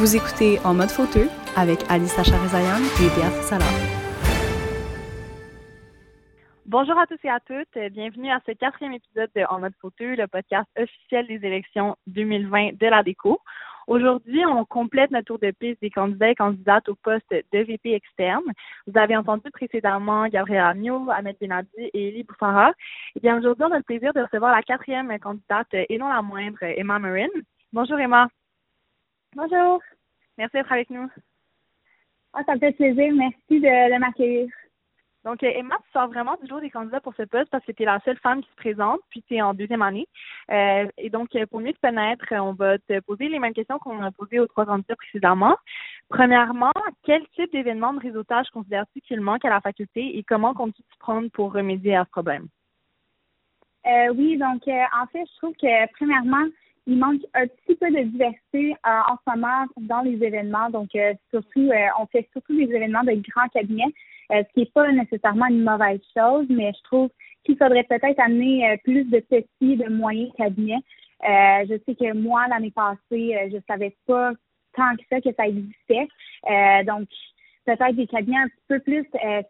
Vous écoutez En mode fauteux avec Alissa Charizayan et Béatrice Salah. Bonjour à tous et à toutes. Bienvenue à ce quatrième épisode de En mode fauteux, le podcast officiel des élections 2020 de la déco. Aujourd'hui, on complète notre tour de piste des candidats et candidates au poste de VP externe. Vous avez entendu précédemment Gabriel Amiot, Ahmed Benadi et Elie Bouffara. Eh bien, aujourd'hui, on a le plaisir de recevoir la quatrième candidate et non la moindre, Emma Marin. Bonjour Emma. Bonjour. Merci d'être avec nous. Ah, ça me fait plaisir. Merci de, m'accueillir. Donc, euh, Emma, tu sors vraiment du jour des candidats pour ce poste parce que tu es la seule femme qui se présente, puis tu es en deuxième année. Euh, et donc, euh, pour mieux te connaître, on va te poser les mêmes questions qu'on a posées aux trois candidats précédemment. Premièrement, quel type d'événement de réseautage considères-tu qu'il manque à la faculté et comment comptes-tu te prendre pour remédier à ce problème? oui, donc, en fait, je trouve que, premièrement, il manque un petit peu de diversité euh, en ce moment dans les événements. Donc, euh, surtout, euh, on fait surtout des événements de grands cabinets, ce qui n'est pas nécessairement une mauvaise chose, mais je trouve qu'il faudrait peut-être amener plus de petits, de moyens cabinets. je sais que moi, l'année passée, je savais pas tant que ça que ça existait. donc, peut-être des cabinets un petit peu plus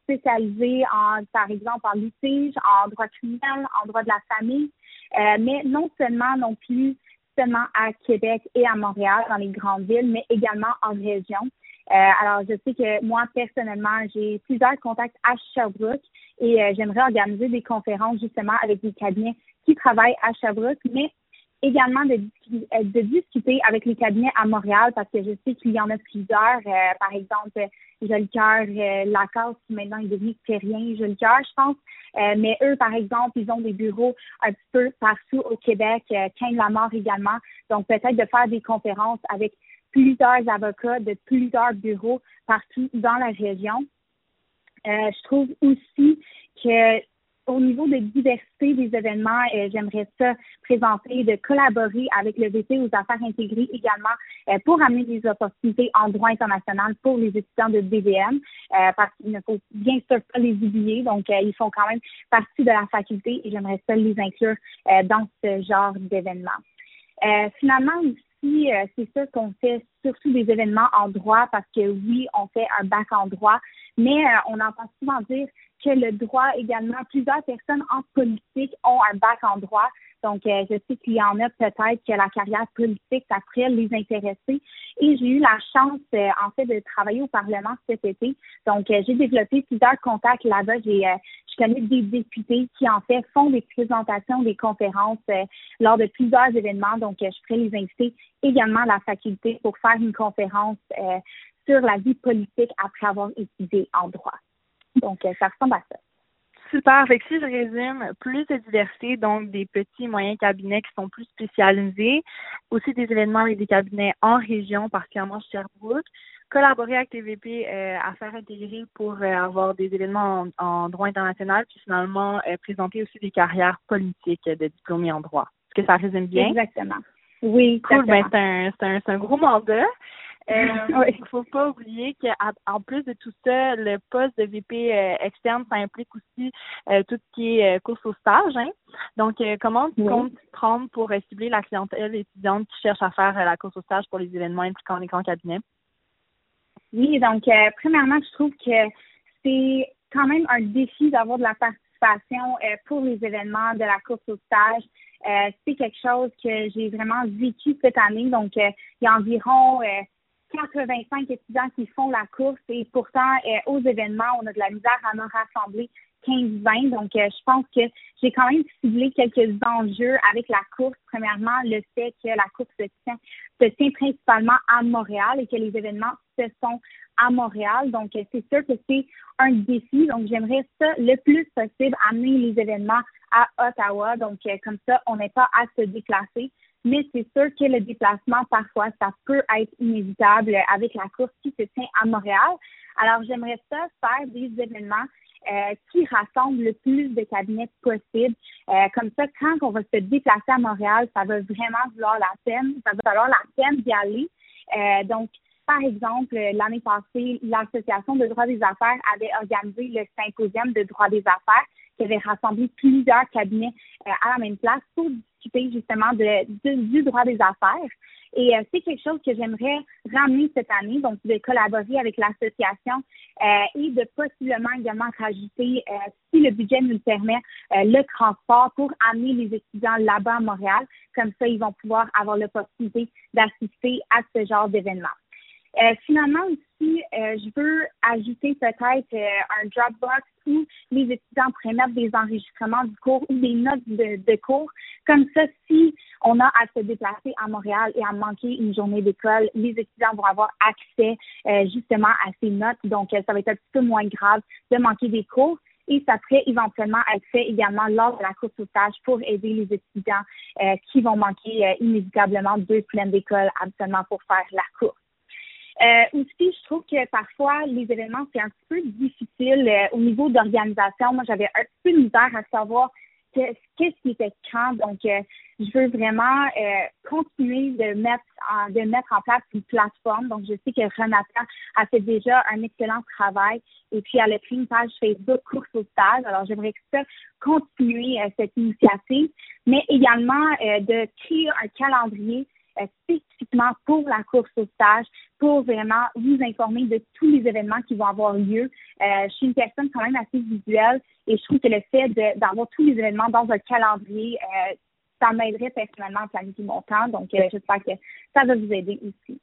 spécialisés en, par exemple, en litige, en droit criminel, en droit de la famille, mais non seulement non plus seulement à Québec et à Montréal, dans les grandes villes, mais également en région. Euh, alors, je sais que moi, personnellement, j'ai plusieurs contacts à Sherbrooke et euh, j'aimerais organiser des conférences justement avec des cabinets qui travaillent à Sherbrooke, mais également de, euh, de, discuter avec les cabinets à Montréal parce que je sais qu'il y en a plusieurs. Euh, par exemple, Jolicoeur, euh, Lacasse, qui maintenant est devenu Terrien, Jolicoeur, je pense. Euh, mais eux, par exemple, ils ont des bureaux un petit peu partout au Québec, euh, la mort également. Donc, peut-être de faire des conférences avec plusieurs avocats de plusieurs bureaux partout dans la région. Euh, je trouve aussi que au niveau de diversité des événements, euh, j'aimerais ça présenter, de collaborer avec le VP aux affaires intégrées également euh, pour amener des opportunités en droit international pour les étudiants de DVM, euh, parce qu'il ne faut bien sûr pas les oublier. Donc, ils font quand même partie de la faculté et j'aimerais ça les inclure dans ce genre d'événements. finalement, aussi, c'est ça qu'on fait surtout des événements en droit parce que oui, on fait un bac en droit, mais on entend souvent dire que le droit également, plusieurs personnes en politique ont un bac en droit. Donc, euh, je sais qu'il y en a peut-être que la carrière politique, ça pourrait les intéresser. Et j'ai eu la chance, euh, en fait, de travailler au Parlement cet été. Donc, euh, j'ai développé plusieurs contacts là-bas. J'ai, je connais des députés qui, en fait, font des présentations, des conférences lors de plusieurs événements. Donc, je pourrais les inviter également à la faculté pour faire une conférence sur la vie politique après avoir étudié en droit. Donc, euh, ça ressemble à ça. Super. Fait que si je résume, plus de diversité, donc des petits moyens cabinets qui sont plus spécialisés, aussi des événements avec des cabinets en région, particulièrement Sherbrooke, collaborer avec TVP euh, à faire intégrer pour euh, avoir des événements en, droit international, puis finalement présenter aussi des carrières politiques de diplômés en droit. Est-ce que ça résume bien? Exactement. Oui, cool. Ben, c'est un, un, un, gros mandat. Euh, il ne faut pas oublier qu'en plus de tout ça, le poste de VP euh, externe, ça implique aussi euh, tout ce qui est course au stage. Hein? Donc, comment tu comptes prendre pour cibler la clientèle étudiante qui cherche à faire la course au stage pour les événements impliquant les grands cabinets? Oui, donc, premièrement, je trouve que c'est quand même un défi d'avoir de la participation pour les événements de la course au stage. c'est quelque chose que j'ai vraiment vécu cette année. Donc, il y a environ 85 étudiants qui font la course et pourtant, euh, aux événements, on a de la misère à en rassembler 15-20. Donc, euh, je pense que j'ai quand même ciblé quelques enjeux avec la course. Premièrement, le fait que la course se tient, se tient principalement à Montréal et que les événements se sont à Montréal. Donc, euh, c'est sûr que c'est un défi. Donc, j'aimerais ça le plus possible amener les événements à Ottawa. Donc, comme ça, on n'est pas à se déplacer mais c'est sûr que le déplacement, parfois, ça peut être inévitable avec la course qui se tient à Montréal. Alors, j'aimerais ça faire des événements euh, qui rassemblent le plus de cabinets possible. Euh, comme ça, quand on va se déplacer à Montréal, ça va vraiment valoir la peine, ça va valoir la peine d'y aller. Euh, donc, par exemple, l'année passée, l'Association de droit des affaires avait organisé le symposium de droit des affaires qui avait rassemblé plusieurs cabinets à la même place pour justement de, du droit des affaires. Et euh, c'est quelque chose que j'aimerais ramener cette année, donc de collaborer avec l'association euh, et de possiblement également rajouter, euh, si le budget nous le permet, le transport pour amener les étudiants là-bas à Montréal. Comme ça, ils vont pouvoir avoir l'opportunité d'assister à ce genre d'événement. Euh, finalement aussi, euh, je veux ajouter peut-être euh, un Dropbox où les étudiants pourraient mettre des enregistrements du cours ou des notes de, de, cours. Comme ça, si on a à se déplacer à Montréal et à manquer une journée d'école, les étudiants vont avoir accès justement à ces notes. Donc, ça va être un petit peu moins grave de manquer des cours et ça pourrait éventuellement être fait également lors de la course au stage pour aider les étudiants qui vont manquer inévitablement deux semaines d'école absolument pour faire la course. Euh, aussi, je trouve que parfois, les événements, c'est un petit peu difficile euh, au niveau d'organisation. Moi, j'avais un peu de misère à savoir qu'est-ce qui était quand. Donc, euh, je veux vraiment continuer de mettre, en, de mettre en place une plateforme. Donc, je sais que Renata a fait déjà un excellent travail et puis elle a pris une page Facebook course au stage. Alors, j'aimerais que ça continuer cette initiative, mais également de créer un calendrier euh, spécifiquement pour la course au stage, pour vraiment vous informer de tous les événements qui vont avoir lieu. Euh, je suis une personne quand même assez visuelle et je trouve que le fait d'avoir tous les événements dans un calendrier, euh, ça m'aiderait personnellement à planifier mon temps. Donc, j'espère que ça va vous aider aussi.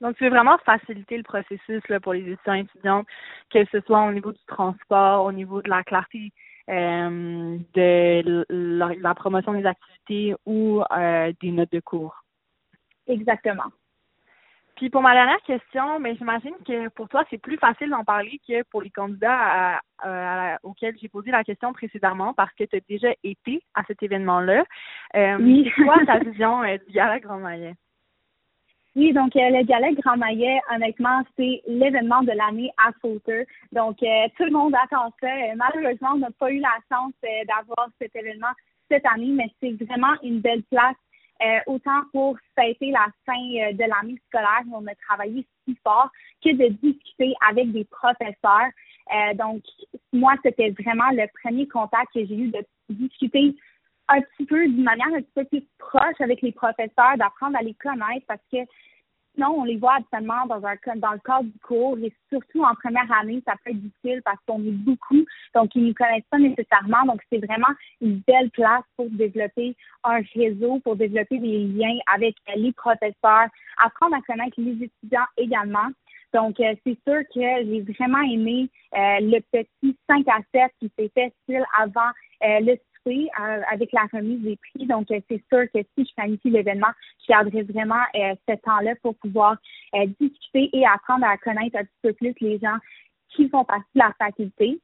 Donc, tu veux vraiment faciliter le processus là, pour les étudiants et étudiantes, que ce soit au niveau du transport, au niveau de la clarté de la, promotion des activités ou des notes de cours. Exactement. Puis pour ma dernière question, mais j'imagine que pour toi, c'est plus facile d'en parler que pour les candidats auxquels j'ai posé la question précédemment parce que tu as déjà été à cet événement-là. Euh, oui. C'est quoi ta vision euh, du Gala Grand Maillet? Oui, donc euh, le Gala Grand Maillet, honnêtement, c'est l'événement de l'année à Sauter. Donc tout le monde attend ça. malheureusement, on n'a pas eu la chance d'avoir cet événement cette année, mais c'est vraiment une belle place euh, autant pour fêter la fin euh, de l'année scolaire où on a travaillé si fort que de discuter avec des professeurs. Euh, donc, moi, c'était vraiment le premier contact que j'ai eu de discuter un petit peu d'une manière un petit peu plus proche avec les professeurs, d'apprendre à les connaître parce que Sinon, on les voit absolument dans, un, dans le cadre du cours et surtout en première année, ça peut être difficile parce qu'on est beaucoup, donc ils ne nous connaissent pas nécessairement. Donc, c'est vraiment une belle place pour développer un réseau, pour développer des liens avec les professeurs, apprendre à connaître les étudiants également. Donc, euh, c'est sûr que j'ai vraiment aimé euh, le petit 5 à 7 qui s'est fait style avant euh, le euh, avec la remise des prix. Donc, euh, c'est sûr que si je planifie l'événement, je garderai vraiment euh, ce temps-là pour pouvoir discuter et apprendre à connaître un petit peu plus les gens qui font partie de la faculté.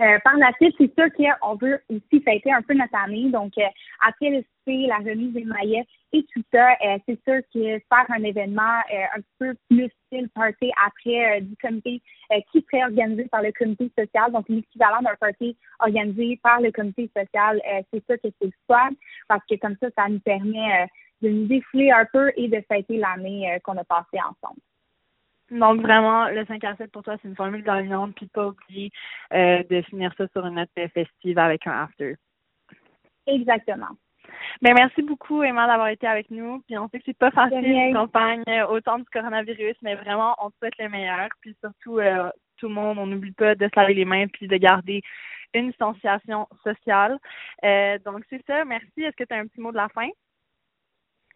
Euh, par la suite, c'est sûr qu'on veut aussi fêter un peu notre année. Donc, euh, après le souper, la remise des maillets et tout ça, euh, c'est sûr que faire un événement un peu plus style party après du comité qui serait organisé par le comité social, donc l'équivalent d'un party organisé par le comité social, c'est sûr que c'est le parce que comme ça, ça nous permet de nous défouler un peu et de fêter l'année qu'on a passée ensemble. Donc vraiment, le 5 à 7 pour toi, c'est une formule gagnante, puis pas oublier euh, de finir ça sur une note festive avec un after. Exactement. Ben merci beaucoup Emma d'avoir été avec nous. Puis on sait que c'est pas facile une campagne euh, au temps du coronavirus, mais vraiment on te souhaite le meilleur. Puis surtout euh, tout le monde, on n'oublie pas de se laver les mains puis de garder une distanciation sociale. donc c'est ça. Merci. Est-ce que tu as un petit mot de la fin?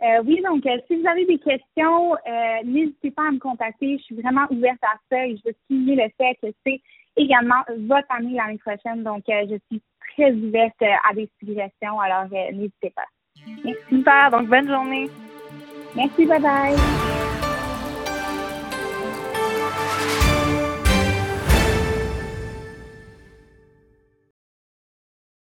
Euh, oui, donc euh, si vous avez des questions, euh, n'hésitez pas à me contacter. Je suis vraiment ouverte à ça et je veux signer le fait que c'est également votre année l'année prochaine. Donc, je suis très ouverte à des suggestions. Alors, n'hésitez pas. Merci. Super. Donc, bonne journée. Merci. Bye bye.